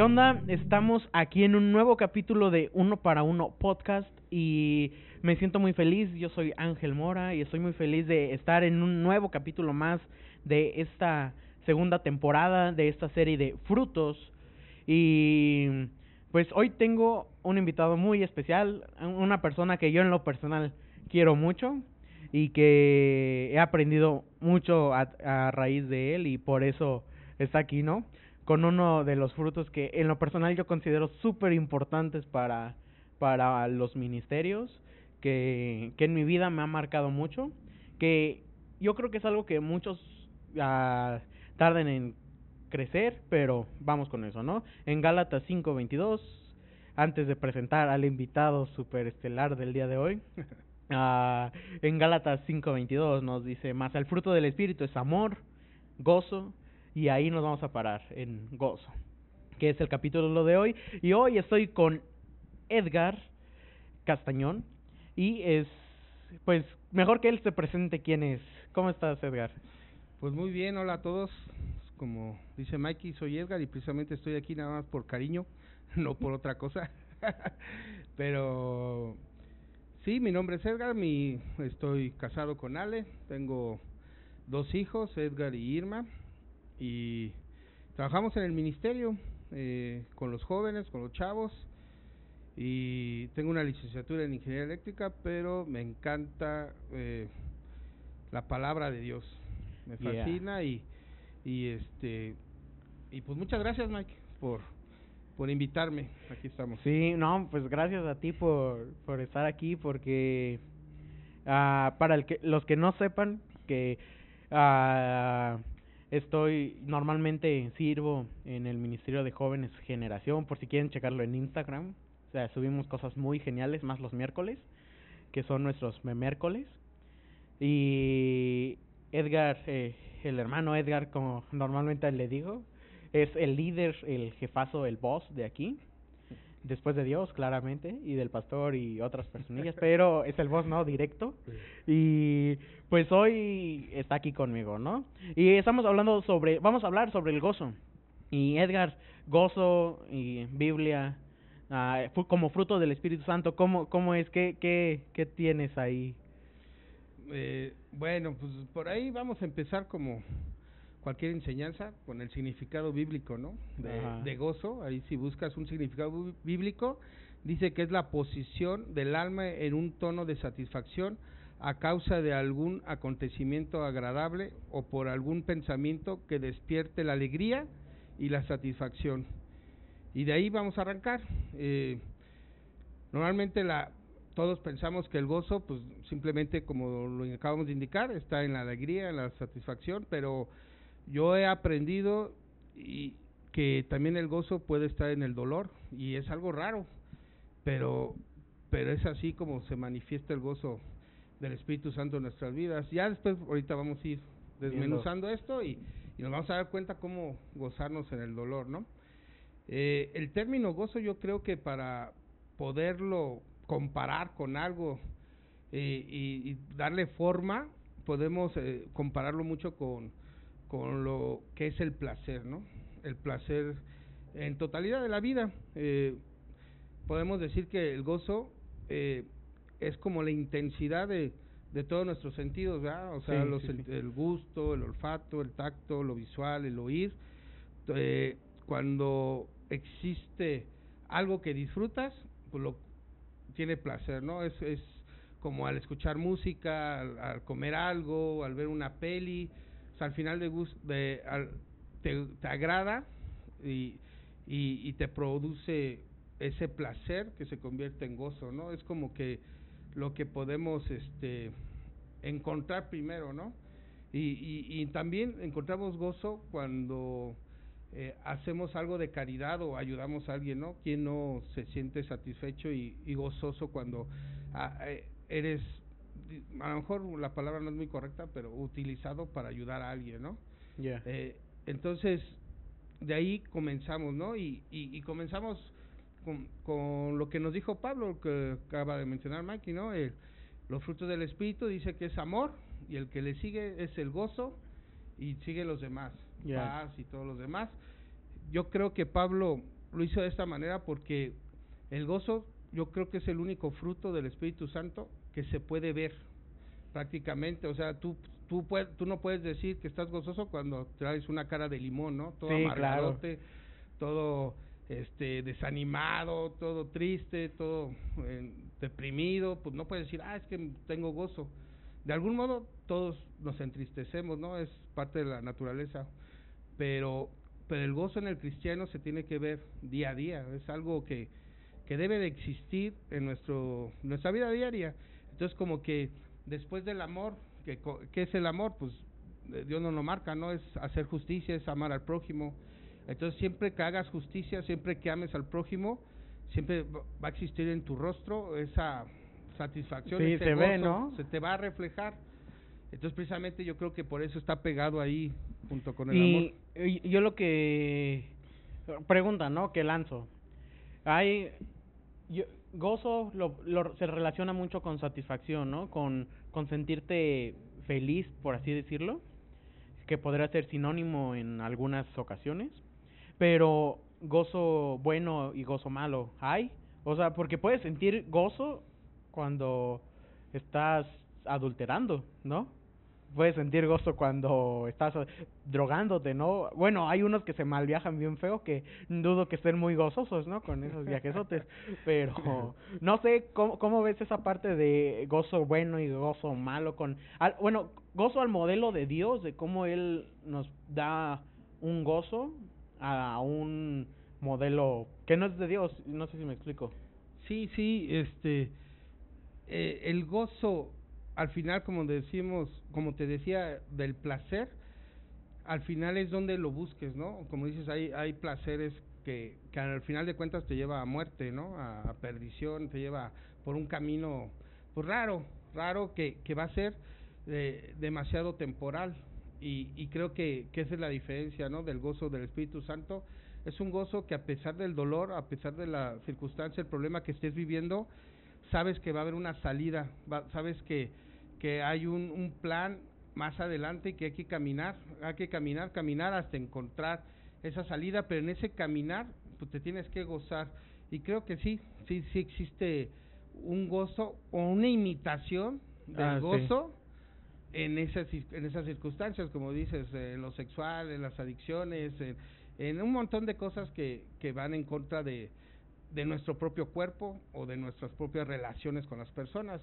¿Qué onda? Estamos aquí en un nuevo capítulo de Uno para Uno podcast y me siento muy feliz. Yo soy Ángel Mora y estoy muy feliz de estar en un nuevo capítulo más de esta segunda temporada de esta serie de frutos. Y pues hoy tengo un invitado muy especial, una persona que yo en lo personal quiero mucho y que he aprendido mucho a, a raíz de él y por eso está aquí, ¿no? Con uno de los frutos que en lo personal yo considero súper importantes para, para los ministerios, que, que en mi vida me ha marcado mucho, que yo creo que es algo que muchos uh, tarden en crecer, pero vamos con eso, ¿no? En Gálatas 5:22, antes de presentar al invitado superestelar del día de hoy, uh, en Gálatas 5:22 nos dice, más el fruto del Espíritu es amor, gozo, y ahí nos vamos a parar en gozo, que es el capítulo de hoy. Y hoy estoy con Edgar Castañón y es, pues, mejor que él se presente quién es. ¿Cómo estás, Edgar? Pues muy bien, hola a todos. Como dice Mikey, soy Edgar y precisamente estoy aquí nada más por cariño, no por otra cosa. Pero sí, mi nombre es Edgar, mi, estoy casado con Ale, tengo dos hijos, Edgar y Irma y trabajamos en el ministerio eh, con los jóvenes, con los chavos y tengo una licenciatura en ingeniería eléctrica, pero me encanta eh, la palabra de Dios, me fascina y y este y pues muchas gracias Mike por por invitarme, aquí estamos. Sí, no, pues gracias a ti por por estar aquí porque uh, para el que los que no sepan que uh, Estoy, normalmente sirvo en el Ministerio de Jóvenes Generación, por si quieren checarlo en Instagram. O sea, subimos cosas muy geniales, más los miércoles, que son nuestros memércoles. Y Edgar, eh, el hermano Edgar, como normalmente le digo, es el líder, el jefazo, el boss de aquí después de Dios, claramente, y del pastor y otras personillas, pero es el voz, ¿no? Directo. Y pues hoy está aquí conmigo, ¿no? Y estamos hablando sobre, vamos a hablar sobre el gozo. Y Edgar, gozo y Biblia, uh, como fruto del Espíritu Santo, ¿cómo, cómo es? ¿Qué, qué, qué tienes ahí? Eh, bueno, pues por ahí vamos a empezar como cualquier enseñanza con el significado bíblico, ¿no? De, gozo, ahí si buscas un significado bíblico, dice que es la posición del alma en un tono de satisfacción a causa de algún acontecimiento agradable o por algún pensamiento que despierte la alegría y la satisfacción. Y de ahí vamos a arrancar. Eh, normalmente la, todos pensamos que el gozo, pues simplemente como lo acabamos de indicar, está en la alegría, en la satisfacción, pero yo he aprendido y que también el gozo puede estar en el dolor y es algo raro, pero pero es así como se manifiesta el gozo del Espíritu Santo en nuestras vidas. Ya después ahorita vamos a ir desmenuzando esto y, y, nos vamos a dar cuenta cómo gozarnos en el dolor, ¿no? Eh, el término gozo yo creo que para poderlo comparar con algo eh, y, y, darle forma podemos eh, compararlo mucho con con lo que es el placer, ¿no? El placer en totalidad de la vida. Eh, podemos decir que el gozo eh, es como la intensidad de, de todos nuestros sentidos, ¿verdad? O sea, los, El, gusto, el olfato, el tacto, lo visual, el oír. Eh, cuando existe algo que disfrutas, pues lo tiene placer, ¿no? Es, es como al escuchar música, al comer algo, al ver una peli, al final de, de te, te, agrada y, y, te produce ese placer que se convierte en gozo, ¿no? Es como que lo que podemos este encontrar primero, ¿no? Y, y, también encontramos gozo cuando eh, hacemos algo de caridad o ayudamos a alguien, ¿no? ¿Quién no se siente satisfecho y, gozoso cuando ah, eh, eres a lo mejor la palabra no es muy correcta, pero utilizado para ayudar a alguien, ¿no? Eh, entonces, de ahí comenzamos, ¿no? Y, y, comenzamos con, con, lo que nos dijo Pablo, que acaba de mencionar Mikey, ¿no? El, los frutos del Espíritu dice que es amor, y el que le sigue es el gozo, y sigue los demás, paz y todos los demás. Yo creo que Pablo lo hizo de esta manera porque el gozo yo creo que es el único fruto del Espíritu Santo que se puede ver prácticamente, o sea, tú tú tú no puedes decir que estás gozoso cuando traes una cara de limón, ¿no? Todo sí, todo este desanimado, todo triste, todo eh, deprimido, pues no puedes decir, "Ah, es que tengo gozo." De algún modo todos nos entristecemos, ¿no? Es parte de la naturaleza. Pero pero el gozo en el cristiano se tiene que ver día a día, es algo que que debe de existir en nuestro nuestra vida diaria. Entonces como que después del amor, que ¿qué es el amor? Pues eh, Dios nos lo marca, ¿no? Es hacer justicia, es amar al prójimo. Entonces siempre que hagas justicia, siempre que ames al prójimo, siempre va a existir en tu rostro esa satisfacción, sí, se ve, ¿no? se te va a reflejar. Entonces precisamente yo creo que por eso está pegado ahí junto con el y, amor. Y yo lo que pregunta, ¿no? Que lanzo. Hay yo, gozo lo, lo, se relaciona mucho con satisfacción, ¿no? Con, con sentirte feliz, por así decirlo, que podría ser sinónimo en algunas ocasiones, pero gozo bueno y gozo malo hay, o sea, porque puedes sentir gozo cuando estás adulterando, ¿no? Puedes sentir gozo cuando estás drogándote, ¿no? Bueno, hay unos que se malviajan bien feo que dudo que estén muy gozosos, ¿no? Con esos viajesotes, pero no sé cómo, cómo ves esa parte de gozo bueno y gozo malo con al, bueno, gozo al modelo de Dios, de cómo él nos da un gozo a un modelo que no es de Dios, no sé si me explico. Sí, sí, este eh, el gozo al final, como decimos, como te decía, del placer, al final es donde lo busques, ¿no? Como dices, hay, hay placeres que, que al final de cuentas te lleva a muerte, ¿no? A, perdición, te lleva por un camino, pues raro, raro que, que va a ser eh, demasiado temporal. Y, y creo que, que esa es la diferencia, ¿no? Del gozo del Espíritu Santo. Es un gozo que a pesar del dolor, a pesar de la circunstancia, el problema que estés viviendo, sabes que va a haber una salida, sabes que que hay un, un plan más adelante que hay que caminar, hay que caminar, caminar hasta encontrar esa salida, pero en ese caminar pues te tienes que gozar. Y creo que sí, sí, sí existe un gozo o una imitación del ah, gozo en esas en esas circunstancias, como dices, en lo sexual, en las adicciones, en, en un montón de cosas que, que van en contra de, de nuestro propio cuerpo o de nuestras propias relaciones con las personas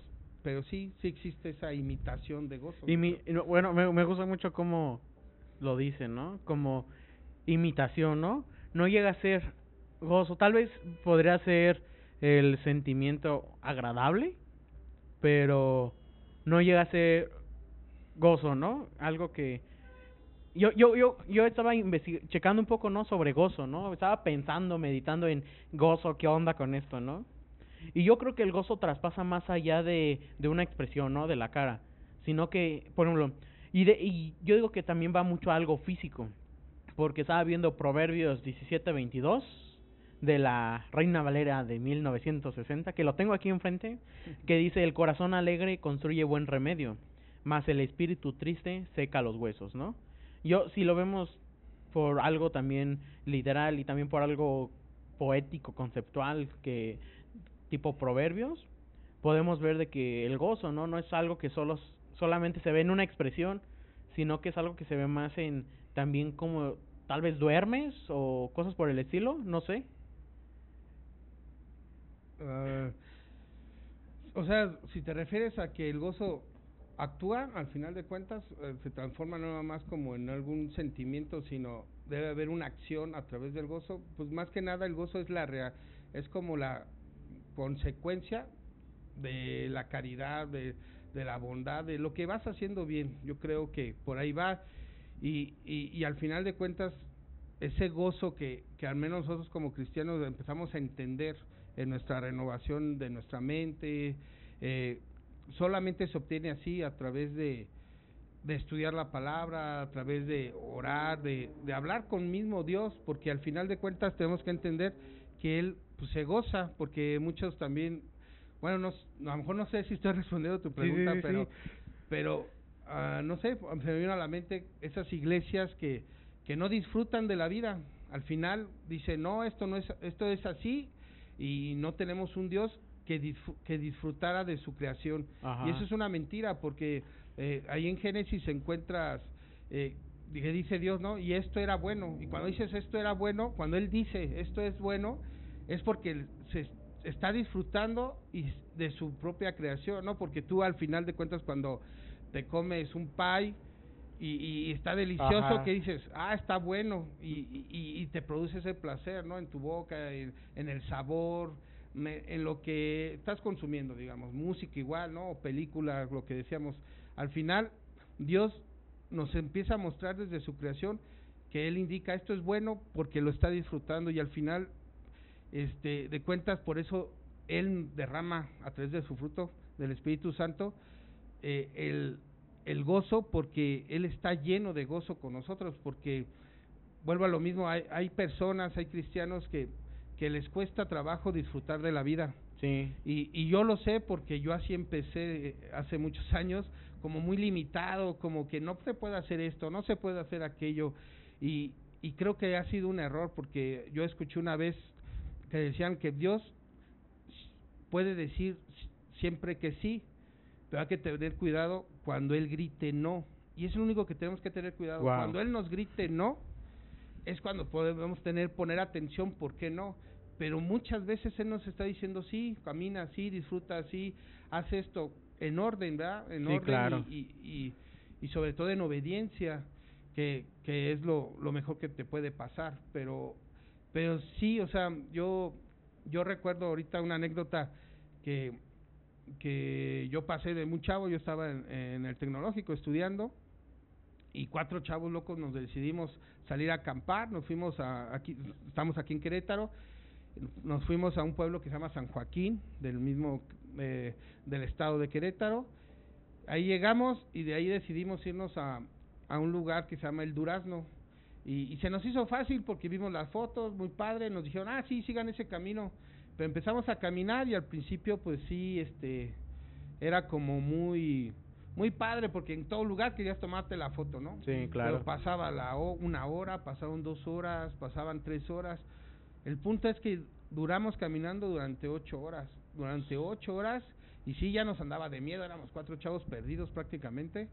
pero sí, sí existe esa imitación de gozo. Y mi, bueno, me, me gusta mucho cómo lo dicen, ¿no? Como imitación, ¿no? No llega a ser gozo, tal vez podría ser el sentimiento agradable, pero no llega a ser gozo, ¿no? Algo que yo yo yo yo estaba checando un poco, ¿no? sobre gozo, ¿no? Estaba pensando, meditando en gozo, qué onda con esto, ¿no? Y yo creo que el gozo traspasa más allá de, de una expresión, ¿no? De la cara, sino que, por ejemplo, y, de, y yo digo que también va mucho a algo físico, porque estaba viendo Proverbios 17-22 de la Reina Valera de 1960, que lo tengo aquí enfrente, que dice, el corazón alegre construye buen remedio, mas el espíritu triste seca los huesos, ¿no? Yo, si lo vemos por algo también literal y también por algo poético, conceptual, que tipo proverbios, podemos ver de que el gozo, ¿no? No es algo que solo, solamente se ve en una expresión, sino que es algo que se ve más en también como tal vez duermes o cosas por el estilo, no sé. Uh, o sea, si te refieres a que el gozo actúa, al final de cuentas, eh, se transforma no más como en algún sentimiento, sino debe haber una acción a través del gozo, pues más que nada el gozo es la real, es como la consecuencia de la caridad, de, de la bondad, de lo que vas haciendo bien. Yo creo que por ahí va y, y, al final de cuentas ese gozo que, que al menos nosotros como cristianos empezamos a entender en nuestra renovación de nuestra mente, eh, solamente se obtiene así a través de, de estudiar la palabra, a través de orar, de, de hablar con mismo Dios, porque al final de cuentas tenemos que entender que Él pues se goza porque muchos también bueno no, a lo mejor no sé si estoy respondiendo a tu pregunta pero pero uh, no sé se me vino a la mente esas iglesias que que no disfrutan de la vida Al final dice, no, esto no es, esto es así y no tenemos un Dios que, que disfrutara de su creación. Y eso es una mentira porque eh, ahí en Génesis encuentras eh, que dice Dios, ¿no? Y esto era bueno. Y cuando dices esto era bueno, cuando Él dice esto es bueno, es porque se está disfrutando y de su propia creación, ¿no? Porque tú al final de cuentas cuando te comes un pie y, está delicioso, que dices, ah, está bueno, y, y, te produce ese placer, ¿no? En tu boca, en, el sabor, en lo que estás consumiendo, digamos, música igual, ¿no? O películas, lo que decíamos. Al final, Dios nos empieza a mostrar desde su creación que Él indica esto es bueno porque lo está disfrutando y al final, este, de cuentas, por eso Él derrama a través de su fruto del Espíritu Santo eh, el, el gozo porque Él está lleno de gozo con nosotros, porque vuelvo a lo mismo, hay, hay personas, hay cristianos que, que les cuesta trabajo disfrutar de la vida. Sí. Y, y yo lo sé porque yo así empecé eh, hace muchos años, como muy limitado, como que no se puede hacer esto, no se puede hacer aquello. Y, y creo que ha sido un error porque yo escuché una vez que decían que Dios puede decir siempre que sí, pero hay que tener cuidado cuando Él grite no. Y es lo único que tenemos que tener cuidado. Cuando Él nos grite no, es cuando podemos tener, poner atención, ¿por qué no? Pero muchas veces Él nos está diciendo, sí, camina así, disfruta así, haz esto en orden, ¿verdad? En orden y, y, y, sobre todo en obediencia, que, que es lo, lo mejor que te puede pasar. Pero, pero sí, o sea, yo, yo recuerdo ahorita una anécdota que que yo pasé de muy chavo, yo estaba en, el tecnológico estudiando y cuatro chavos locos nos decidimos salir a acampar, nos fuimos a, aquí, estamos aquí en Querétaro, nos fuimos a un pueblo que se llama San Joaquín, del mismo, eh, del estado de Querétaro, ahí llegamos y de ahí decidimos irnos a, a un lugar que se llama El Durazno, y, y, se nos hizo fácil porque vimos las fotos, muy padre, nos dijeron, ah, sí, sigan ese camino, pero empezamos a caminar y al principio pues sí, este, era como muy, muy padre porque en todo lugar querías tomarte la foto, ¿no? Sí, claro. Pero pasaba la una hora, pasaron dos horas, pasaban tres horas. El punto es que duramos caminando durante ocho horas, durante ocho horas y sí ya nos andaba de miedo, éramos cuatro chavos perdidos prácticamente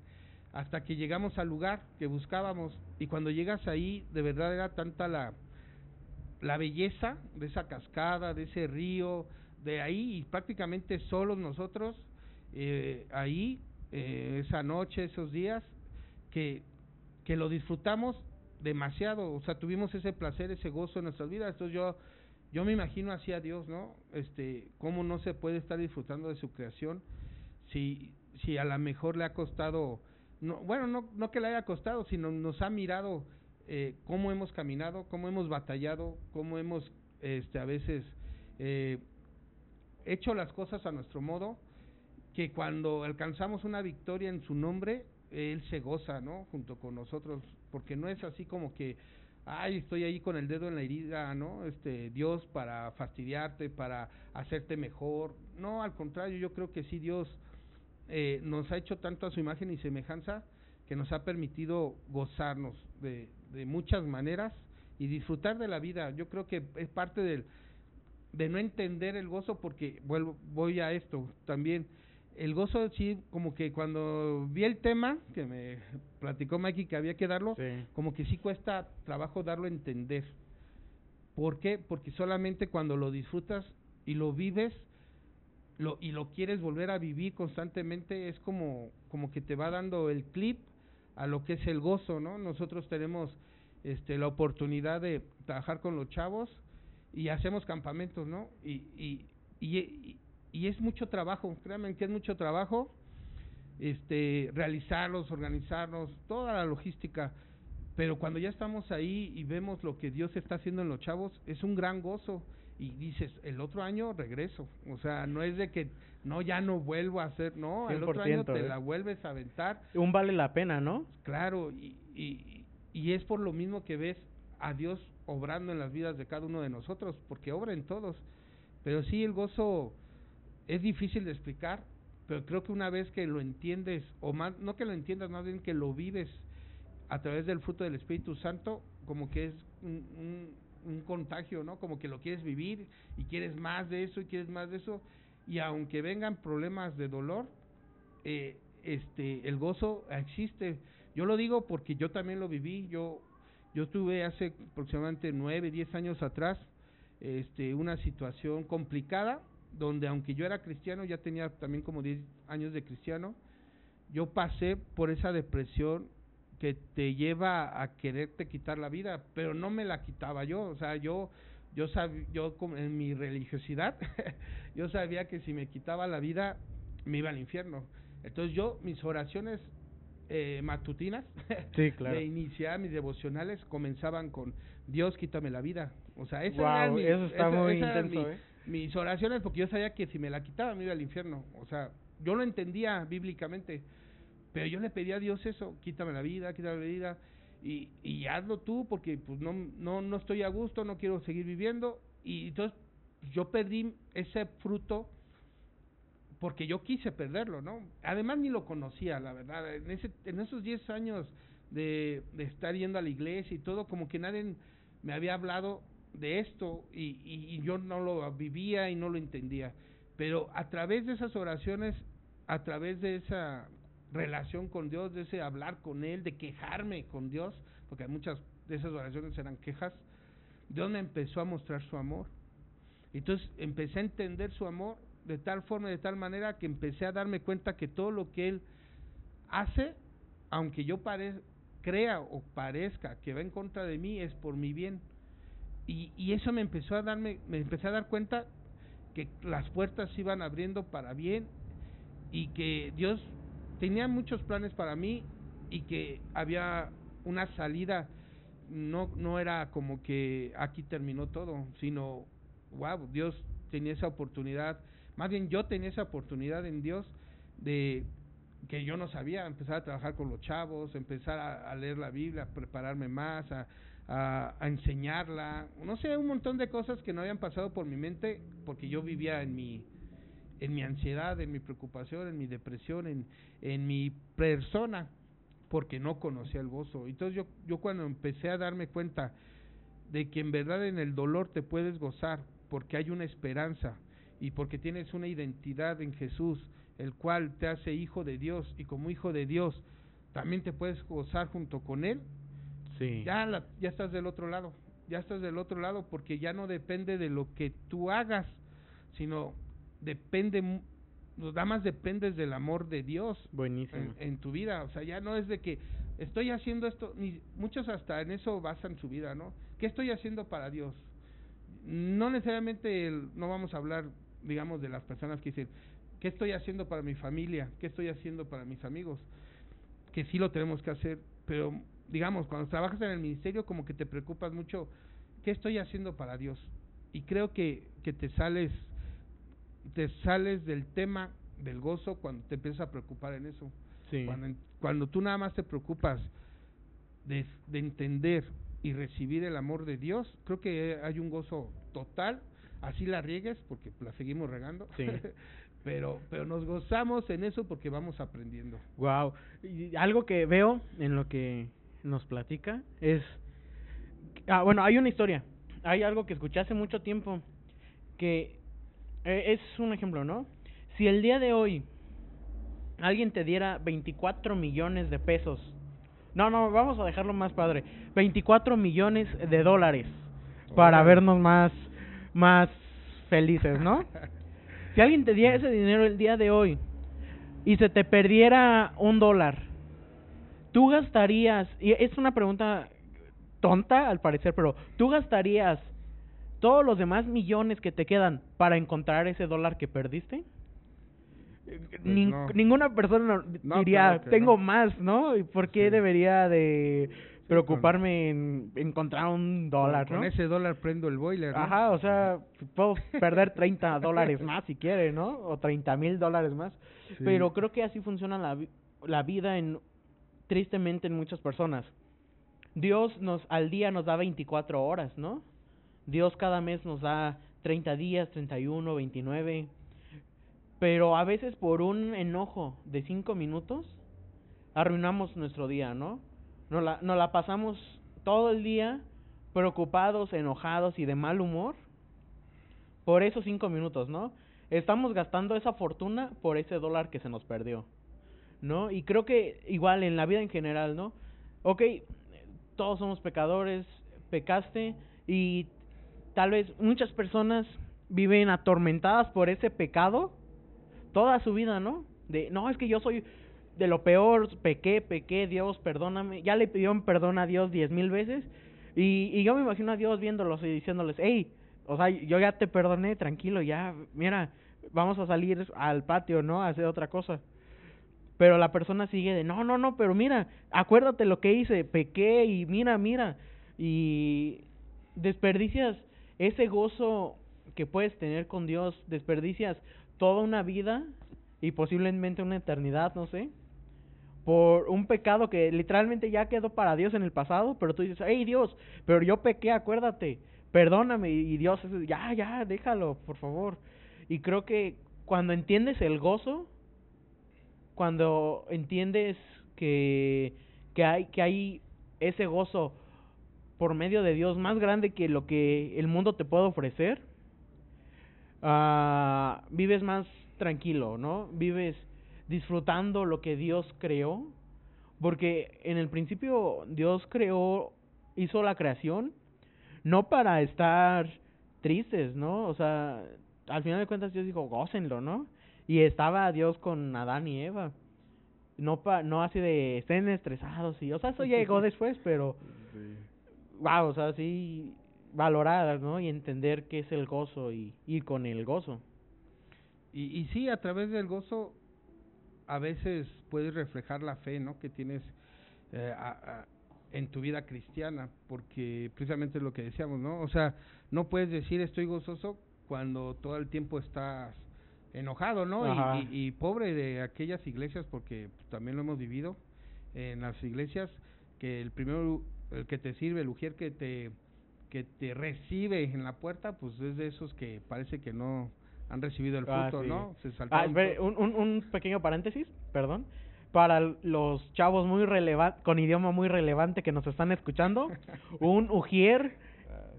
hasta que llegamos al lugar que buscábamos. Y cuando llegas ahí de verdad era tanta la la belleza de esa cascada, de ese río, de ahí, y prácticamente solos nosotros, eh, ahí, eh, esa noche, esos días, que, que lo disfrutamos demasiado, o sea, tuvimos ese placer, ese gozo en nuestras vidas, entonces yo, yo me imagino así a Dios, ¿no? Este, cómo no se puede estar disfrutando de su creación si, si a lo mejor le ha costado, no, bueno, no, no que le haya costado, sino nos ha mirado eh, cómo hemos caminado, cómo hemos batallado, cómo hemos este, a veces eh, hecho las cosas a nuestro modo, que cuando alcanzamos una victoria en su nombre, Él se goza, ¿no? Junto con nosotros, porque no es así como que, ay, estoy ahí con el dedo en la herida, ¿no? Este, Dios para fastidiarte, para hacerte mejor. No, al contrario, yo creo que sí Dios eh, nos ha hecho tanto a su imagen y semejanza que nos ha permitido gozarnos de, de muchas maneras y disfrutar de la vida. Yo creo que es parte del, de no entender el gozo porque vuelvo voy a esto también el gozo sí como que cuando vi el tema que me platicó Mikey que había que darlo como que sí cuesta trabajo darlo a entender ¿por qué? porque solamente cuando lo disfrutas y lo vives lo y lo quieres volver a vivir constantemente es como como que te va dando el clip a lo que es el gozo, ¿no? Nosotros tenemos este, la oportunidad de trabajar con los chavos y hacemos campamentos, ¿no? Y, y, y, y es mucho trabajo, créanme que es mucho trabajo este, realizarlos, organizarnos, toda la logística. Pero cuando ya estamos ahí y vemos lo que Dios está haciendo en los chavos, es un gran gozo. Y dices, el otro año regreso. O sea, no es de que no, ya no vuelvo a hacer, no, el otro año te ¿eh? la vuelves a aventar. Un vale la pena, ¿no? Claro, y, y, y es por lo mismo que ves a Dios obrando en las vidas de cada uno de nosotros, porque obra en todos. Pero sí, el gozo es difícil de explicar, pero creo que una vez que lo entiendes, o más, no que lo entiendas, más bien que lo vives a través del fruto del Espíritu Santo, como que es un, un, contagio, ¿no? Como que lo quieres vivir y quieres más de eso y quieres más de eso. Y aunque vengan problemas de dolor, eh, este, el gozo existe. Yo lo digo porque yo también lo viví. Yo, yo tuve hace aproximadamente nueve, diez años atrás, este, una situación complicada donde aunque yo era cristiano, ya tenía también como 10 años de cristiano, yo pasé por esa depresión que te lleva a quererte quitar la vida, pero no me la quitaba yo, o sea, yo yo sabía, yo en mi religiosidad, yo sabía que si me quitaba la vida me iba al infierno. Entonces yo mis oraciones eh, matutinas sí, claro. de iniciar mis devocionales comenzaban con Dios quítame la vida. O sea, eso está muy intenso, ¿eh? mis oraciones porque yo sabía que si me la quitaba me iba al infierno. O sea, yo lo entendía bíblicamente, pero yo le pedía a Dios eso, quítame la vida, quítame la vida y, y hazlo tú porque pues no, no, no estoy a gusto, no quiero seguir viviendo y entonces yo perdí ese fruto porque yo quise perderlo, ¿no? Además ni lo conocía, la verdad. En, ese, en esos 10 años de, estar yendo a la iglesia y todo, como que nadie me había hablado de esto y, yo no lo vivía y no lo entendía. Pero a través de esas oraciones, a través de esa relación con Dios, de ese hablar con Él, de quejarme con Dios, porque muchas de esas oraciones eran quejas, Dios me empezó a mostrar su amor. Entonces empecé a entender su amor de tal forma, de tal manera que empecé a darme cuenta que todo lo que Él hace, aunque yo pare crea o parezca que va en contra de mí, es por mi bien y, y eso me empezó a darme, me empecé a dar cuenta que las puertas se iban abriendo para bien y que Dios tenía muchos planes para mí y que había una salida. No no era como que aquí terminó todo sino wow Dios tenía esa oportunidad. Más bien yo tenía esa oportunidad en Dios de que yo no sabía empezar a trabajar con los chavos empezar a, a leer la Biblia a prepararme más a, a, enseñarla, no sé, un montón de cosas que no habían pasado por mi mente porque yo vivía en mi en mi ansiedad, en mi preocupación, en mi depresión, en, en mi persona, porque no conocía el gozo. Entonces yo, yo cuando empecé a darme cuenta de que en verdad en el dolor te puedes gozar, porque hay una esperanza y porque tienes una identidad en Jesús, el cual te hace hijo de Dios y como hijo de Dios también te puedes gozar junto con Él, ya, ya estás del otro lado, ya estás del otro lado porque ya no depende de lo que tú hagas, sino depende, nada más dependes del amor de Dios Buenísimo. En, tu vida, o sea, ya no es de que estoy haciendo esto, ni muchos hasta en eso basan su vida, ¿no? ¿Qué estoy haciendo para Dios? No necesariamente no vamos a hablar, digamos, de las personas que dicen, ¿qué estoy haciendo para mi familia? ¿Qué estoy haciendo para mis amigos? Que sí lo tenemos que hacer, pero digamos, cuando trabajas en el ministerio como que te preocupas mucho, ¿qué estoy haciendo para Dios? Y creo que, que te sales te sales del tema del gozo cuando te empiezas a preocupar en eso. Cuando, cuando tú nada más te preocupas de, de entender y recibir el amor de Dios, creo que hay un gozo total, así la riegues, porque la seguimos regando, sí. pero pero nos gozamos en eso porque vamos aprendiendo. Wow, y algo que veo en lo que nos platica es... Ah, bueno, hay una historia. Hay algo que escuché hace mucho tiempo que eh, es un ejemplo, ¿no? Si el día de hoy alguien te diera 24 millones de pesos, no, no, vamos a dejarlo más padre, 24 millones de dólares para vernos más, más felices, ¿no? Si alguien te diera ese dinero el día de hoy y se te perdiera un dólar, tú gastarías, y es una pregunta tonta al parecer, pero tú gastarías todos los demás millones que te quedan para encontrar ese dólar que perdiste? Pues ninguna persona diría, tengo más, ¿no? ¿Y por qué debería de preocuparme en encontrar un dólar, con, ese dólar prendo el boiler, Ajá, o sea, puedo perder 30 dólares más si quiere, ¿no? O 30 mil dólares más. Pero creo que así funciona la, la vida en tristemente en muchas personas. Dios nos al día nos da 24 horas, ¿no? Dios cada mes nos da 30 días, 31, 29. Pero a veces por un enojo de 5 minutos arruinamos nuestro día, ¿no? nos la, pasamos todo el día preocupados, enojados y de mal humor por esos cinco minutos, ¿no? Estamos gastando esa fortuna por ese dólar que se nos perdió, ¿no? Y creo que igual en la vida en general, ¿no? Ok, todos somos pecadores, pecaste y tal vez muchas personas viven atormentadas por ese pecado toda su vida, ¿no? De, no, es que yo soy de lo peor, pequé, pequé, Dios, perdóname. Ya le pidieron perdón a Dios diez mil veces. Y, yo me imagino a Dios viéndolos y diciéndoles, hey, o sea, yo ya te perdoné, tranquilo, ya, mira, vamos a salir al patio, ¿no? A hacer otra cosa. Pero la persona sigue de, no, no, no, pero mira, acuérdate lo que hice, pequé y mira, mira. Y desperdicias ese gozo que puedes tener con Dios, desperdicias toda una vida y posiblemente una eternidad, no sé, por un pecado que literalmente ya quedó para Dios en el pasado, pero tú dices, hey Dios, pero yo pequé, acuérdate, perdóname, y Dios, ya, ya, déjalo, por favor. Y creo que cuando entiendes el gozo, cuando entiendes que, que, hay, que hay ese gozo por medio de Dios más grande que lo que el mundo te puede ofrecer, uh, vives más tranquilo, ¿no? Vives disfrutando lo que Dios creó, porque en el principio Dios creó, hizo la creación, no para estar tristes, ¿no? O sea, al final de cuentas Dios dijo, gócenlo, ¿no? Y estaba Dios con Adán y Eva. No pa, no así de estén estresados y, o sea, eso llegó después, pero wow, o sea, sí valorar, ¿no? Y entender qué es el gozo y ir con el gozo. Y, y sí, a través del gozo a veces puedes reflejar la fe, ¿no? Que tienes eh, en tu vida cristiana, porque precisamente es lo que decíamos, ¿no? O sea, no puedes decir estoy gozoso cuando todo el tiempo estás enojado, ¿no? Y, y, pobre de aquellas iglesias, porque también lo hemos vivido en las iglesias, que el primero, el que te sirve, el ujier que te, que te recibe en la puerta, pues es de esos que parece que no han recibido el ah, fruto, ¿no? Se ah, un, un, un pequeño paréntesis, perdón para los chavos muy con idioma muy relevante que nos están escuchando, un ujier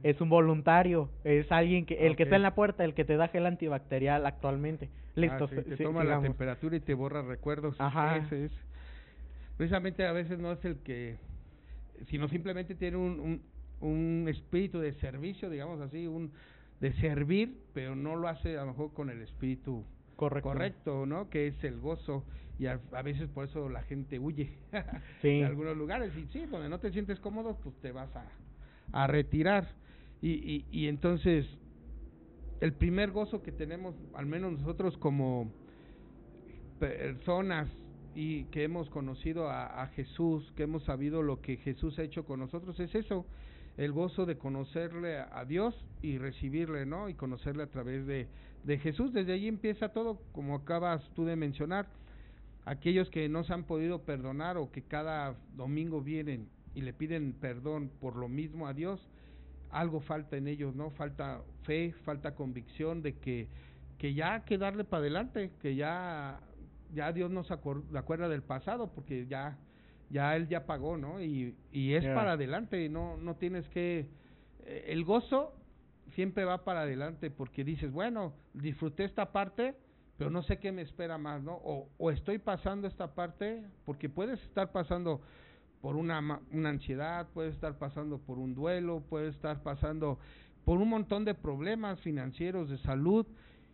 es un voluntario, es alguien que, el que está en la puerta, el que te da gel antibacterial actualmente. Listo. Ah, te toma la temperatura y te borra recuerdos. Ajá. Ese es. Precisamente a veces no es el que, sino simplemente tiene un, un, un espíritu de servicio, digamos así, un de servir, pero no lo hace a lo mejor con el espíritu correcto, correcto ¿no? Que es el gozo y a, veces por eso la gente huye sí. de algunos lugares y sí, donde no te sientes cómodo, pues te vas a, a retirar. Y, y, y entonces, el primer gozo que tenemos, al menos nosotros como personas y que hemos conocido a, Jesús, que hemos sabido lo que Jesús ha hecho con nosotros, es eso, el gozo de conocerle a, Dios y recibirle, ¿no? Y conocerle a través de, de Jesús. Desde allí empieza todo, como acabas tú de mencionar. Aquellos que no se han podido perdonar o que cada domingo vienen y le piden perdón por lo mismo a Dios, algo falta en ellos, ¿no? Falta fe, falta convicción de que, que ya hay que darle para adelante, que ya, ya Dios no se acuerda del pasado, porque ya, ya Él ya pagó, ¿no? Y, y es para adelante, no, no tienes que... Eh, el gozo siempre va para adelante porque dices, bueno, disfruté esta parte, pero no sé qué me espera más, ¿no? O, o estoy pasando esta parte, porque puedes estar pasando por una, una ansiedad, puede estar pasando por un duelo, puede estar pasando por un montón de problemas financieros, de salud,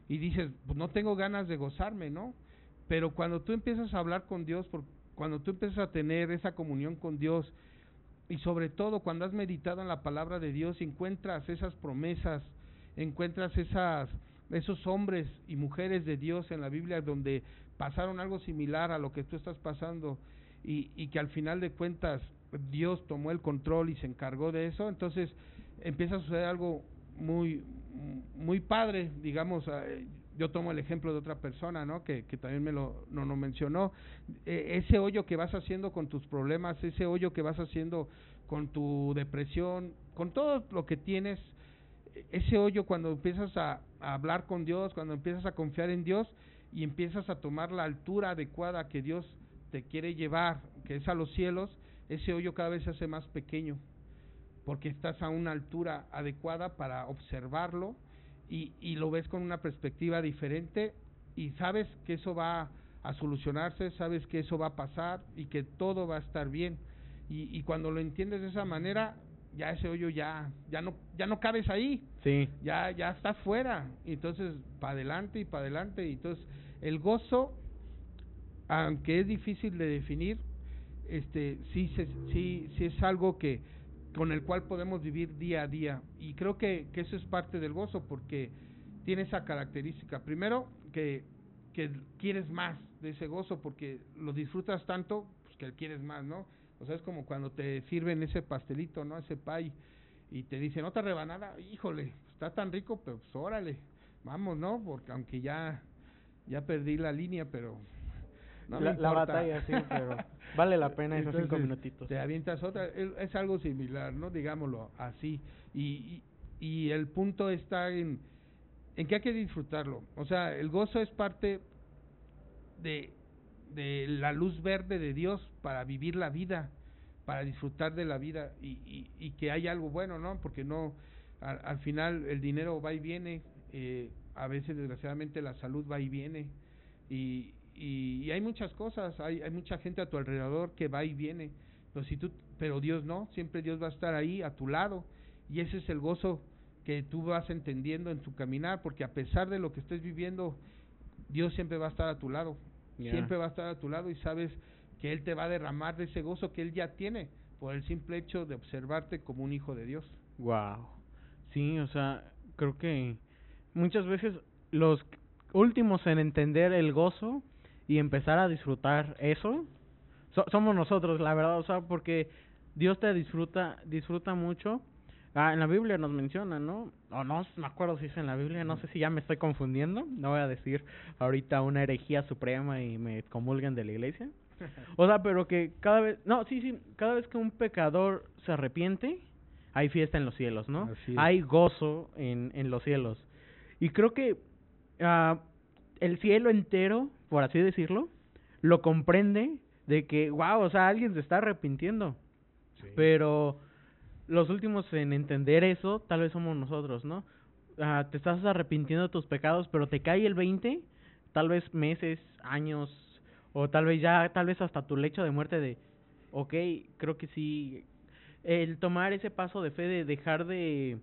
y dices, pues no tengo ganas de gozarme, ¿no? Pero cuando tú empiezas a hablar con Dios, por, cuando tú empiezas a tener esa comunión con Dios, y sobre todo cuando has meditado en la palabra de Dios, encuentras esas promesas, encuentras esas, esos hombres y mujeres de Dios en la Biblia donde pasaron algo similar a lo que tú estás pasando, y, y que al final de cuentas Dios tomó el control y se encargó de eso, entonces empieza a suceder algo muy muy padre, digamos, eh, yo tomo el ejemplo de otra persona, ¿no? Que, también me lo no, no mencionó, e, ese hoyo que vas haciendo con tus problemas, ese hoyo que vas haciendo con tu depresión, con todo lo que tienes, ese hoyo cuando empiezas a, a hablar con Dios, cuando empiezas a confiar en Dios y empiezas a tomar la altura adecuada que Dios te quiere llevar, que es a los cielos, ese hoyo cada vez se hace más pequeño porque estás a una altura adecuada para observarlo y, y lo ves con una perspectiva diferente y sabes que eso va a solucionarse, sabes que eso va a pasar y que todo va a estar bien. Y, y cuando lo entiendes de esa manera, ya ese hoyo ya ya no ya no cabes ahí. Sí. Ya ya estás fuera. Y entonces para adelante y para adelante y entonces el gozo aunque es difícil de definir, este sí se, sí sí es algo que con el cual podemos vivir día a día y creo que, que eso es parte del gozo porque tiene esa característica. Primero que que quieres más de ese gozo porque lo disfrutas tanto pues que quieres más, ¿no? O sea, es como cuando te sirven ese pastelito, ¿no? Ese pay y te dicen, otra rebanada, híjole, está tan rico, pero pues órale, vamos, ¿no? Porque aunque ya, ya perdí la línea, pero no la, la batalla, sí, pero vale la pena esos cinco minutitos. Te avientas otra, es, algo similar, ¿no? Digámoslo así. Y, y, y el punto está en, en que hay que disfrutarlo. O sea, el gozo es parte de, de la luz verde de Dios para vivir la vida, para disfrutar de la vida y, y, y que hay algo bueno, ¿no? Porque no, al, al final el dinero va y viene, eh, a veces desgraciadamente la salud va y viene y, y, y, hay muchas cosas, hay, hay mucha gente a tu alrededor que va y viene, pero, si tú, pero Dios no, siempre Dios va a estar ahí a tu lado y ese es el gozo que tú vas entendiendo en tu caminar, porque a pesar de lo que estés viviendo, Dios siempre va a estar a tu lado siempre va a estar a tu lado y sabes que Él te va a derramar de ese gozo que Él ya tiene por el simple hecho de observarte como un hijo de Dios. Wow. Sí, o sea, creo que muchas veces los últimos en entender el gozo y empezar a disfrutar eso somos nosotros, la verdad, o sea, porque Dios te disfruta disfruta mucho Ah, en la Biblia nos menciona, ¿no? O no me acuerdo si es en la Biblia, no sé si ya me estoy confundiendo. No voy a decir ahorita una herejía suprema y me comulguen de la iglesia. O sea, pero que cada vez, no, sí, sí, cada vez que un pecador se arrepiente, hay fiesta en los cielos, ¿no? Hay gozo en, en los cielos. Y creo que uh, el cielo entero, por así decirlo, lo comprende de que, wow, o sea, alguien se está arrepintiendo. Pero los últimos en entender eso, tal vez somos nosotros, ¿no? Ah, te estás arrepintiendo de tus pecados, pero te cae el 20, tal vez meses, años, o tal vez ya, tal vez hasta tu lecho de muerte de, ok, creo que sí, el tomar ese paso de fe de dejar de,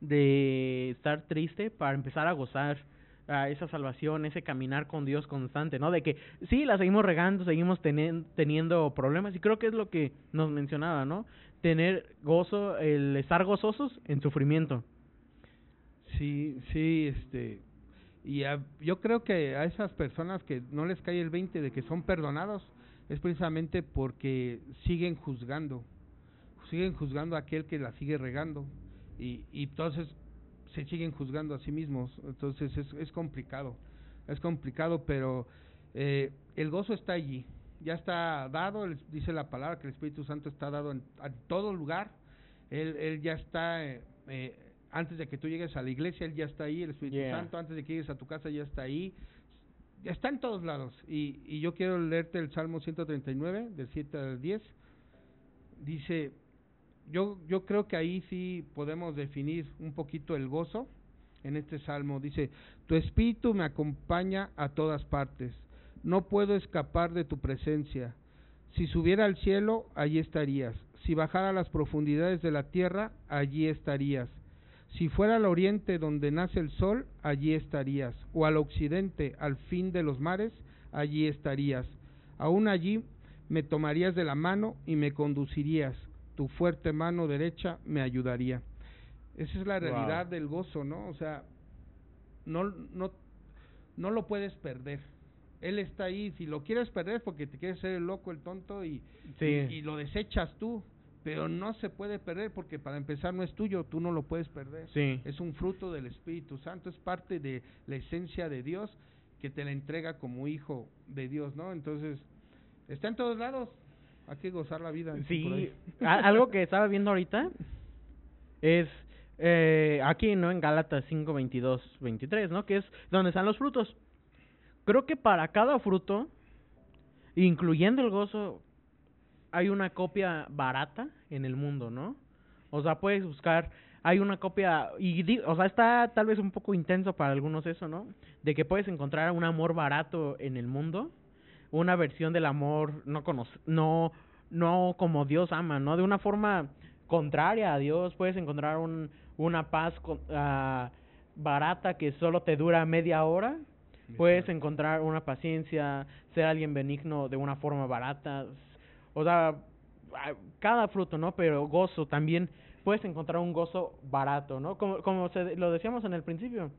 de estar triste para empezar a gozar a esa salvación, ese caminar con Dios constante, ¿no? De que sí, la seguimos regando, seguimos teniendo problemas y creo que es lo que nos mencionaba, ¿no? Tener gozo, el estar gozosos en sufrimiento. Sí, sí, este, y yo creo que a esas personas que no les cae el 20 de que son perdonados es precisamente porque siguen juzgando, siguen juzgando a aquel que la sigue regando y, y entonces se siguen juzgando a sí mismos, entonces es, es complicado, es complicado, pero eh, el gozo está allí, ya está dado, dice la palabra que el Espíritu Santo está dado en, todo lugar, él, él ya está, eh, eh, antes de que tú llegues a la iglesia, él ya está ahí, el Espíritu Santo, antes de que llegues a tu casa, ya está ahí, está en todos lados, y, y yo quiero leerte el Salmo 139, del 7 al 10, dice, yo, yo creo que ahí sí podemos definir un poquito el gozo en este salmo. Dice, tu espíritu me acompaña a todas partes, no puedo escapar de tu presencia. Si subiera al cielo, allí estarías. Si bajara a las profundidades de la tierra, allí estarías. Si fuera al oriente donde nace el sol, allí estarías. O al occidente, al fin de los mares, allí estarías. Aún allí me tomarías de la mano y me conducirías tu fuerte mano derecha me ayudaría. Esa es la realidad del gozo, ¿no? O sea, no, no, no lo puedes perder. Él está ahí, si lo quieres perder porque te quieres ser el loco, el tonto y, y, lo desechas tú, pero no se puede perder porque para empezar no es tuyo, tú no lo puedes perder. Sí. Es un fruto del Espíritu Santo, es parte de la esencia de Dios que te la entrega como hijo de Dios, ¿no? Entonces, está en todos lados, hay que gozar la vida. Sí, algo que estaba viendo ahorita es eh, aquí, ¿no? En Gálatas 5, 22, 23, ¿no? Que es donde están los frutos. Creo que para cada fruto, incluyendo el gozo, hay una copia barata en el mundo, ¿no? O sea, puedes buscar, hay una copia, y o sea, está tal vez un poco intenso para algunos eso, ¿no? De que puedes encontrar un amor barato en el mundo, una versión del amor no conoce, no, no como Dios ama, ¿no? De una forma contraria a Dios, puedes encontrar un, una paz uh, barata que solo te dura media hora, puedes encontrar una paciencia, ser alguien benigno de una forma barata, o sea, cada fruto, ¿no? Pero gozo también, puedes encontrar un gozo barato, ¿no? Como, como se, lo decíamos en el principio.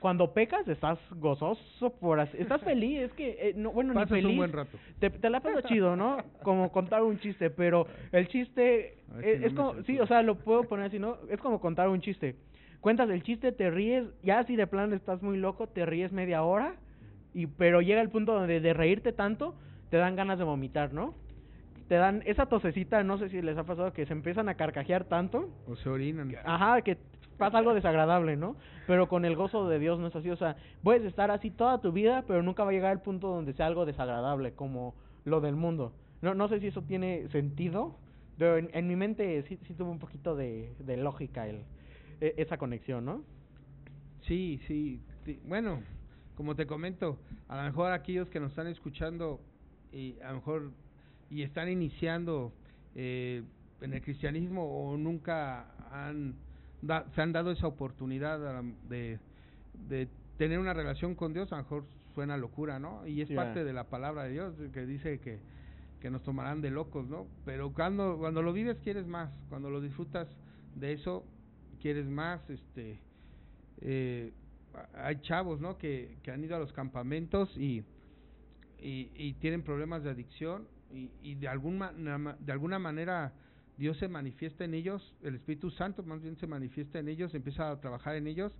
Cuando pecas estás gozoso por así, estás feliz, es que eh, no bueno ni feliz. un buen rato. Te, te la pasas chido, ¿no? Como contar un chiste, pero el chiste es, como sí, o sea, lo puedo poner así, ¿no? Es como contar un chiste cuentas el chiste, te ríes, ya si de plano estás muy loco, te ríes media hora, y pero llega el punto donde de reírte tanto, te dan ganas de vomitar, ¿no? Te dan esa tosecita, no sé si les ha pasado que se empiezan a carcajear tanto. O se orinan. Ajá, que pasa algo desagradable, ¿no? Pero con el gozo de Dios no es así, o sea, puedes estar así toda tu vida, pero nunca va a llegar el punto donde sea algo desagradable, como lo del mundo. No, no sé si eso tiene sentido, pero en, mi mente sí, sí tuvo un poquito de, de lógica el, e, esa conexión, ¿no? Sí, sí, Bueno, como te comento, a lo mejor aquellos que nos están escuchando y a lo mejor y están iniciando eh, en el cristianismo o nunca han se han dado esa oportunidad de, de tener una relación con Dios, a lo mejor suena locura, ¿no? Y es parte de la palabra de Dios que dice que, que nos tomarán de locos, ¿no? Pero cuando, cuando lo vives quieres más, cuando lo disfrutas de eso, quieres más, este, eh, hay chavos, ¿no? Que, que han ido a los campamentos y, y, y tienen problemas de adicción y, y de alguna de alguna manera Dios se manifiesta en ellos, el Espíritu Santo más bien se manifiesta en ellos, empieza a trabajar en ellos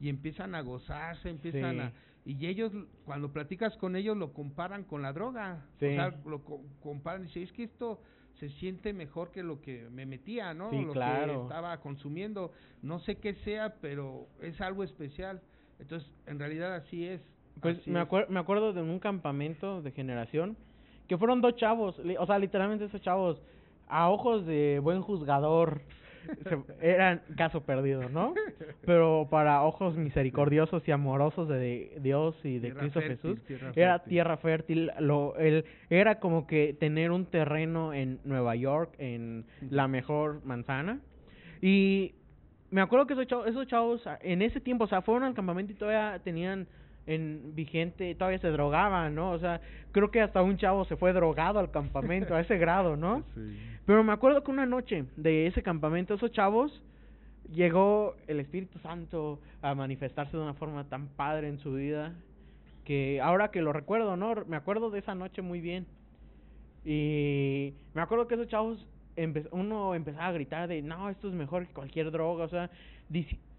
y empiezan a gozarse, empiezan a y ellos cuando platicas con ellos lo comparan con la droga, o sea, lo comparan y dicen, es que esto se siente mejor que lo que me metía, ¿no? lo que estaba consumiendo. No sé qué sea, pero es algo especial. Entonces, en realidad así es. Pues me, me acuerdo de un campamento de generación que fueron dos chavos, o sea, literalmente esos chavos, a ojos de buen juzgador, eran caso perdido, ¿no? Pero para ojos misericordiosos y amorosos de Dios y de Cristo Jesús, era tierra fértil. Lo, el, era como que tener un terreno en Nueva York, en la mejor manzana. Y me acuerdo que esos chavos, esos chavos en ese tiempo, o sea, fueron al campamento y todavía tenían en vigente, todavía se drogaban, ¿no? O sea, creo que hasta un chavo se fue drogado al campamento a ese grado, ¿no? Pero me acuerdo que una noche de ese campamento, esos chavos, llegó el Espíritu Santo a manifestarse de una forma tan padre en su vida que ahora que lo recuerdo, ¿no? Me acuerdo de esa noche muy bien. Y me acuerdo que esos chavos, uno empezaba a gritar de, no, esto es mejor que cualquier droga, o sea,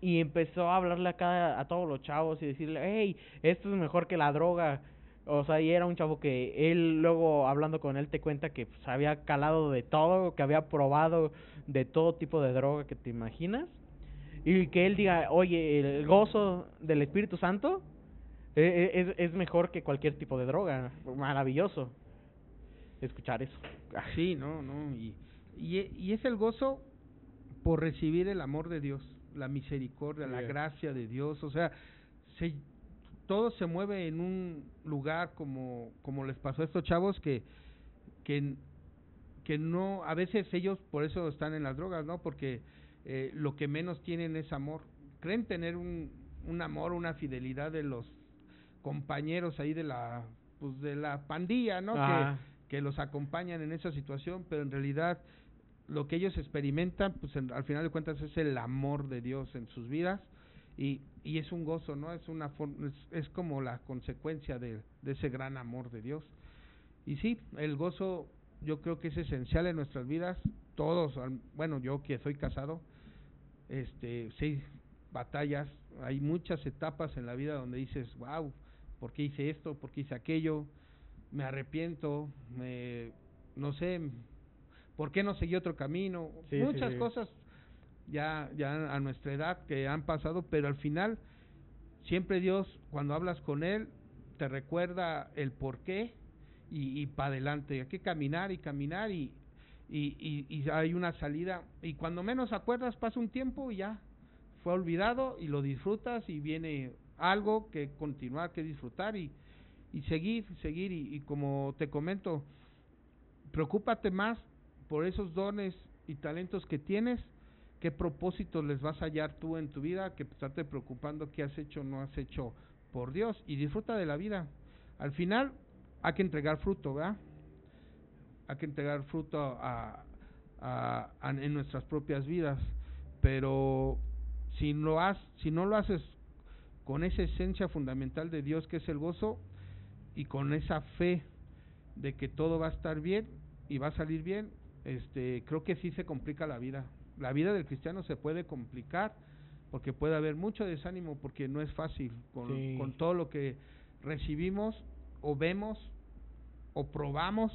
y empezó a hablarle a, cada, a todos los chavos y decirle, hey, esto es mejor que la droga. O sea, y era un chavo que él luego hablando con él te cuenta que pues, había calado de todo, que había probado de todo tipo de droga que te imaginas. Y que él diga, oye, el gozo del Espíritu Santo e, e, es, es mejor que cualquier tipo de droga. Maravilloso escuchar eso. Sí, no, no. Y, y es el gozo por recibir el amor de Dios la misericordia, la gracia de Dios, o sea, se, todo se mueve en un lugar como, como les pasó a estos chavos que, que, que no, a veces ellos por eso están en las drogas, ¿no? Porque eh, lo que menos tienen es amor. Creen tener un, un amor, una fidelidad de los compañeros ahí de la, pues de la pandilla, ¿no? Que, que los acompañan en esa situación, pero en realidad lo que ellos experimentan, pues al final de cuentas es el amor de Dios en sus vidas y, y es un gozo, ¿no? Es una es, es como la consecuencia de, ese gran amor de Dios. Y sí, el gozo yo creo que es esencial en nuestras vidas, todos, bueno, yo que soy casado, este, seis batallas, hay muchas etapas en la vida donde dices, wow, ¿por qué hice esto? ¿Por qué hice aquello? Me arrepiento, me, no sé, ¿Por qué no seguí otro camino? Muchas cosas ya, ya a nuestra edad que han pasado, pero al final siempre Dios, cuando hablas con Él, te recuerda el por qué y, y para adelante. Hay que caminar y caminar y, y, y, hay una salida. Y cuando menos acuerdas pasa un tiempo y ya fue olvidado y lo disfrutas y viene algo que continuar, que disfrutar y, y seguir, seguir. Y, y como te comento, preocúpate más por esos dones y talentos que tienes, qué propósitos les vas a hallar tú en tu vida, que estarte preocupando qué has hecho o no has hecho por Dios y disfruta de la vida. Al final hay que entregar fruto, ¿verdad? Hay que entregar fruto a, a, en nuestras propias vidas, pero si, lo has, si no lo haces con esa esencia fundamental de Dios que es el gozo y con esa fe de que todo va a estar bien y va a salir bien, este, creo que sí se complica la vida. La vida del cristiano se puede complicar porque puede haber mucho desánimo porque no es fácil con, con todo lo que recibimos o vemos o probamos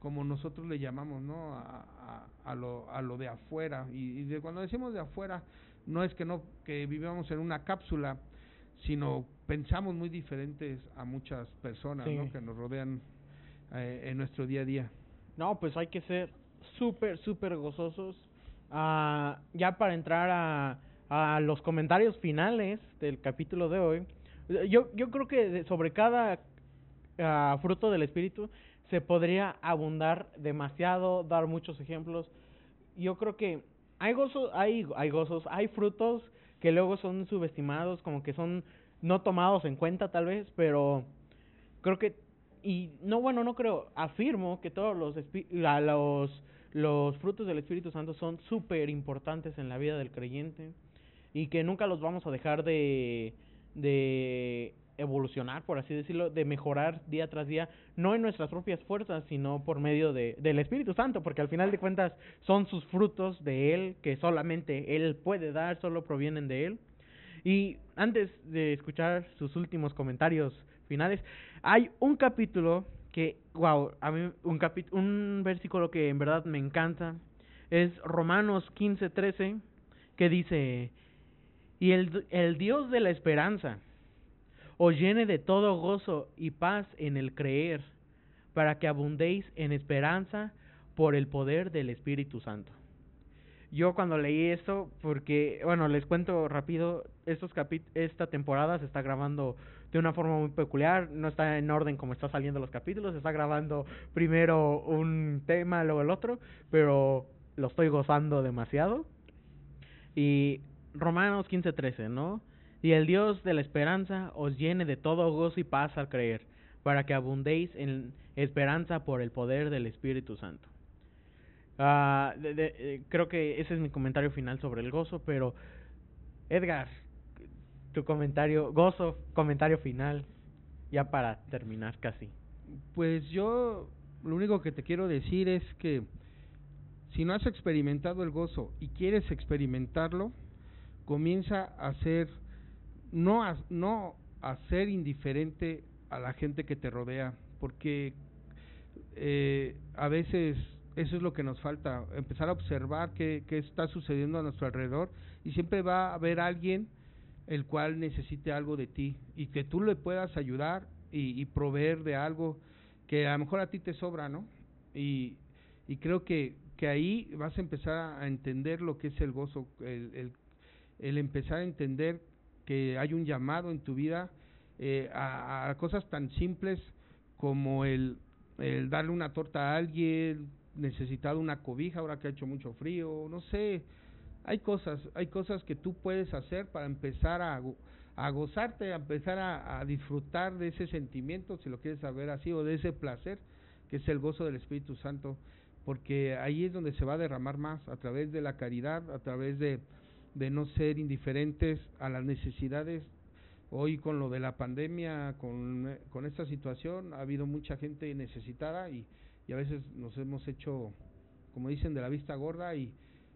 como nosotros le llamamos no a, a, lo, a lo de afuera. Y, de cuando decimos de afuera no es que no que vivamos en una cápsula sino pensamos muy diferentes a muchas personas ¿no? que nos rodean eh, en nuestro día a día no pues hay que ser súper súper gozosos uh, ya para entrar a a los comentarios finales del capítulo de hoy, yo, yo creo que sobre cada uh, fruto del Espíritu se podría abundar demasiado, dar muchos ejemplos. Yo creo que hay gozos, hay, hay gozos, hay frutos que luego son subestimados, como que son no tomados en cuenta tal vez, pero creo que y no bueno, no creo, afirmo que todos los los los frutos del Espíritu Santo son súper importantes en la vida del creyente y que nunca los vamos a dejar de, de evolucionar, por así decirlo, de mejorar día tras día, no en nuestras propias fuerzas, sino por medio de, del Espíritu Santo, porque al final de cuentas son sus frutos de Él, que solamente Él puede dar, solo provienen de Él. Y antes de escuchar sus últimos comentarios finales, hay un capítulo que, wow, a mí un, un versículo que en verdad me encanta, es Romanos 15:13, que dice, y el, el Dios de la esperanza os llene de todo gozo y paz en el creer, para que abundéis en esperanza por el poder del Espíritu Santo. Yo cuando leí esto, porque, bueno, les cuento rápido, estos capit esta temporada se está grabando de una forma muy peculiar, no está en orden como está saliendo los capítulos, está grabando primero un tema, luego el otro, pero lo estoy gozando demasiado. Y Romanos 15:13, ¿no? Y el Dios de la esperanza os llene de todo gozo y paz al creer, para que abundéis en esperanza por el poder del Espíritu Santo. Uh, creo que ese es mi comentario final sobre el gozo, pero Edgar, tu comentario, gozo, comentario final, ya para terminar casi. Pues yo lo único que te quiero decir es que si no has experimentado el gozo y quieres experimentarlo, comienza a ser, no a, no a ser indiferente a la gente que te rodea, porque eh, a veces eso es lo que nos falta, empezar a observar qué, qué está sucediendo a nuestro alrededor y siempre va a haber alguien el cual necesite algo de ti y que tú le puedas ayudar y, y proveer de algo que a lo mejor a ti te sobra, ¿no? Y, creo que, que ahí vas a empezar a entender lo que es el gozo, el, el empezar a entender que hay un llamado en tu vida eh, a, cosas tan simples como el, el darle una torta a alguien, necesitar una cobija ahora que ha hecho mucho frío, no sé, hay cosas, hay cosas que tú puedes hacer para empezar a, a gozarte, a empezar a, disfrutar de ese sentimiento, si lo quieres saber así, o de ese placer, que es el gozo del Espíritu Santo, porque ahí es donde se va a derramar más, a través de la caridad, a través de, de no ser indiferentes a las necesidades. Hoy con lo de la pandemia, con, con esta situación, ha habido mucha gente necesitada y, y a veces nos hemos hecho, como dicen, de la vista gorda y,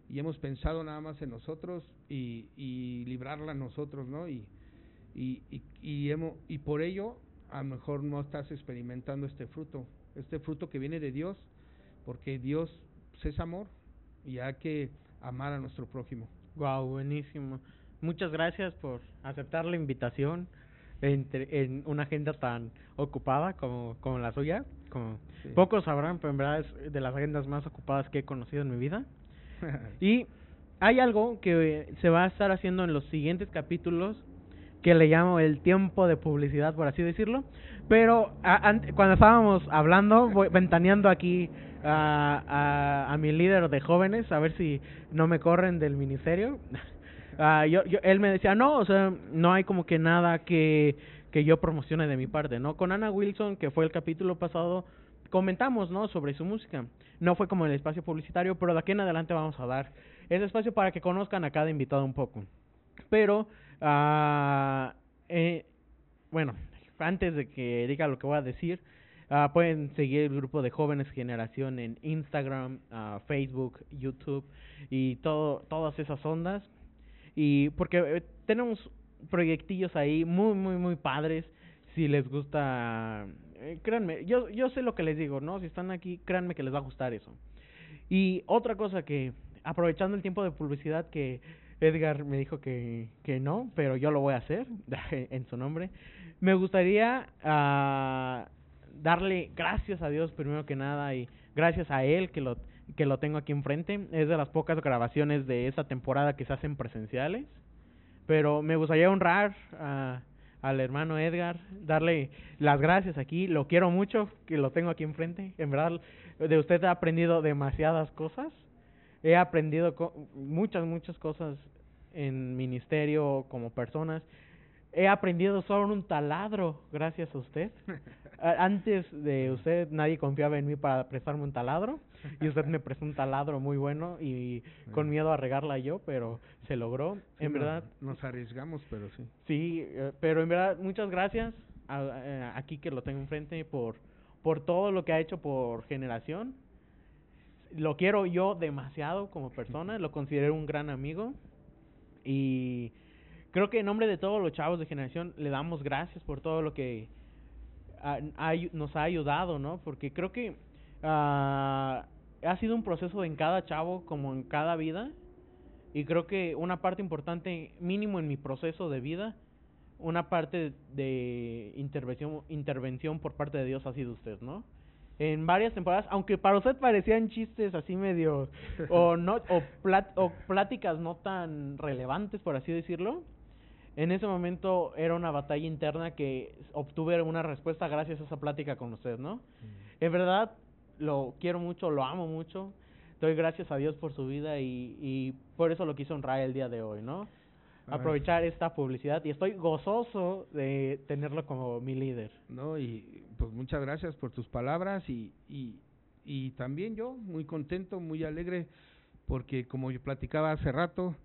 y hemos pensado nada más en nosotros y, y librarla a nosotros, ¿no? Y, y, y, y, hemos, y por ello a lo mejor no estás experimentando este fruto, este fruto que viene de Dios, porque Dios es amor y hay que amar a nuestro prójimo. Wow, buenísimo. Muchas gracias por aceptar la invitación. entre, en una agenda tan ocupada como, como la suya. Como Pocos sabrán, pero en verdad es de las agendas más ocupadas que he conocido en mi vida. y hay algo que se va a estar haciendo en los siguientes capítulos que le llamo el tiempo de publicidad, por así decirlo. Pero cuando estábamos hablando, ventaneando aquí a, a, mi líder de jóvenes, a ver si no me corren del ministerio. Uh, yo, yo, él me decía, no, o sea, no hay como que nada que, que yo promocione de mi parte, ¿no? Con Ana Wilson, que fue el capítulo pasado, comentamos, ¿no? Sobre su música. No fue como el espacio publicitario, pero de aquí en adelante vamos a dar ese espacio para que conozcan a cada invitado un poco. Pero, uh, eh, bueno, antes de que diga lo que voy a decir, uh, pueden seguir el grupo de Jóvenes Generación en Instagram, uh, Facebook, YouTube y todo, todas esas ondas. Y porque eh, tenemos proyectillos ahí muy, muy, muy padres. Si les gusta, eh, créanme, yo, yo sé lo que les digo, ¿no? Si están aquí, créanme que les va a gustar eso. Y otra cosa que, aprovechando el tiempo de publicidad que Edgar me dijo que, que no, pero yo lo voy a hacer en su nombre. Me gustaría uh, darle gracias a Dios primero que nada y gracias a él que lo que lo tengo aquí enfrente. Es de las pocas grabaciones de esta temporada que se hacen presenciales. Pero me gustaría honrar a, al hermano Edgar, darle las gracias aquí. Lo quiero mucho que lo tengo aquí enfrente. En verdad, de usted he aprendido demasiadas cosas. He aprendido muchas, muchas cosas en ministerio como personas. He aprendido solo un taladro gracias a usted. Antes de usted nadie confiaba en mí para prestarme un taladro y usted me prestó un taladro muy bueno y con miedo a regarla yo, pero se logró. en verdad. Nos arriesgamos, pero sí. Sí, eh, pero en verdad muchas gracias a, eh, aquí que lo tengo enfrente por, por todo lo que ha hecho por generación. Lo quiero yo demasiado como persona, lo considero un gran amigo y creo que en nombre de todos los chavos de generación le damos gracias por todo lo que nos ha ayudado, ¿no? Porque creo que ah, ha sido un proceso en cada chavo como en cada vida y creo que una parte importante mínimo en mi proceso de vida una parte de intervención intervención por parte de Dios ha sido usted no en varias temporadas aunque para usted parecían chistes así medio o no o, o pláticas no tan relevantes por así decirlo en ese momento era una batalla interna que obtuve una respuesta gracias a esa plática con usted, ¿no? En verdad, lo quiero mucho, lo amo mucho. Doy gracias a Dios por su vida y, y por eso lo quiso honrar el día de hoy, ¿no? Aprovechar esta publicidad y estoy gozoso de tenerlo como mi líder. No, y pues muchas gracias por tus palabras y, y, y también yo muy contento, muy alegre, porque como yo platicaba hace rato,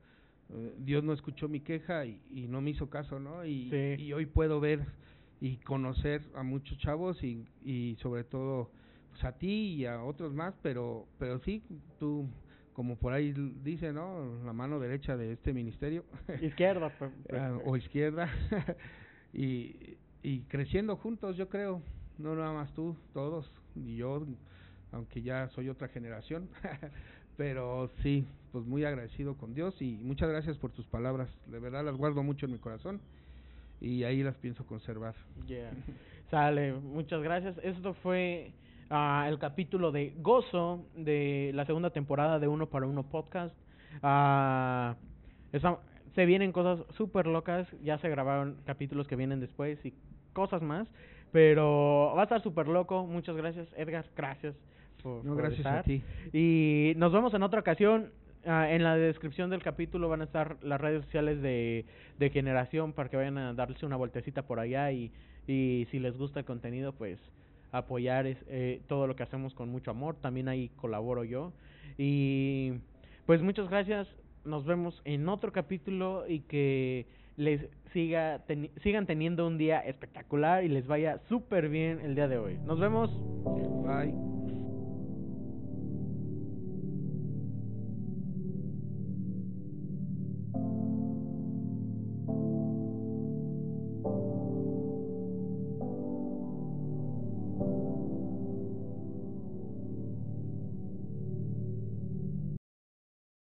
Dios no escuchó mi queja y, y, no me hizo caso, ¿no? Y, y, hoy puedo ver y conocer a muchos chavos y, y sobre todo pues a ti y a otros más, pero pero sí, tú como por ahí dice, ¿no? La mano derecha de este ministerio. Izquierda. Ah, o izquierda. y, y creciendo juntos, yo creo. No nada más tú, todos. Y yo, aunque ya soy otra generación. pero sí, pues muy agradecido con Dios y muchas gracias por tus palabras. De verdad las guardo mucho en mi corazón y ahí las pienso conservar. Yeah. Sale, muchas gracias. Esto fue uh, el capítulo de Gozo de la segunda temporada de Uno para Uno podcast. Uh, se vienen cosas súper locas, ya se grabaron capítulos que vienen después y cosas más, pero va a estar súper loco. Muchas gracias, Edgar, gracias. Por, no, gracias a ti. Y nos vemos en otra ocasión. Ah, en la descripción del capítulo van a estar las redes sociales de, de Generación para que vayan a darse una vueltecita por allá y, y si les gusta el contenido, pues apoyar es, eh, todo lo que hacemos con mucho amor. También ahí colaboro yo. Y pues muchas gracias. Nos vemos en otro capítulo y que les siga sigan teniendo un día espectacular y les vaya súper bien el día de hoy. Nos vemos. Bye.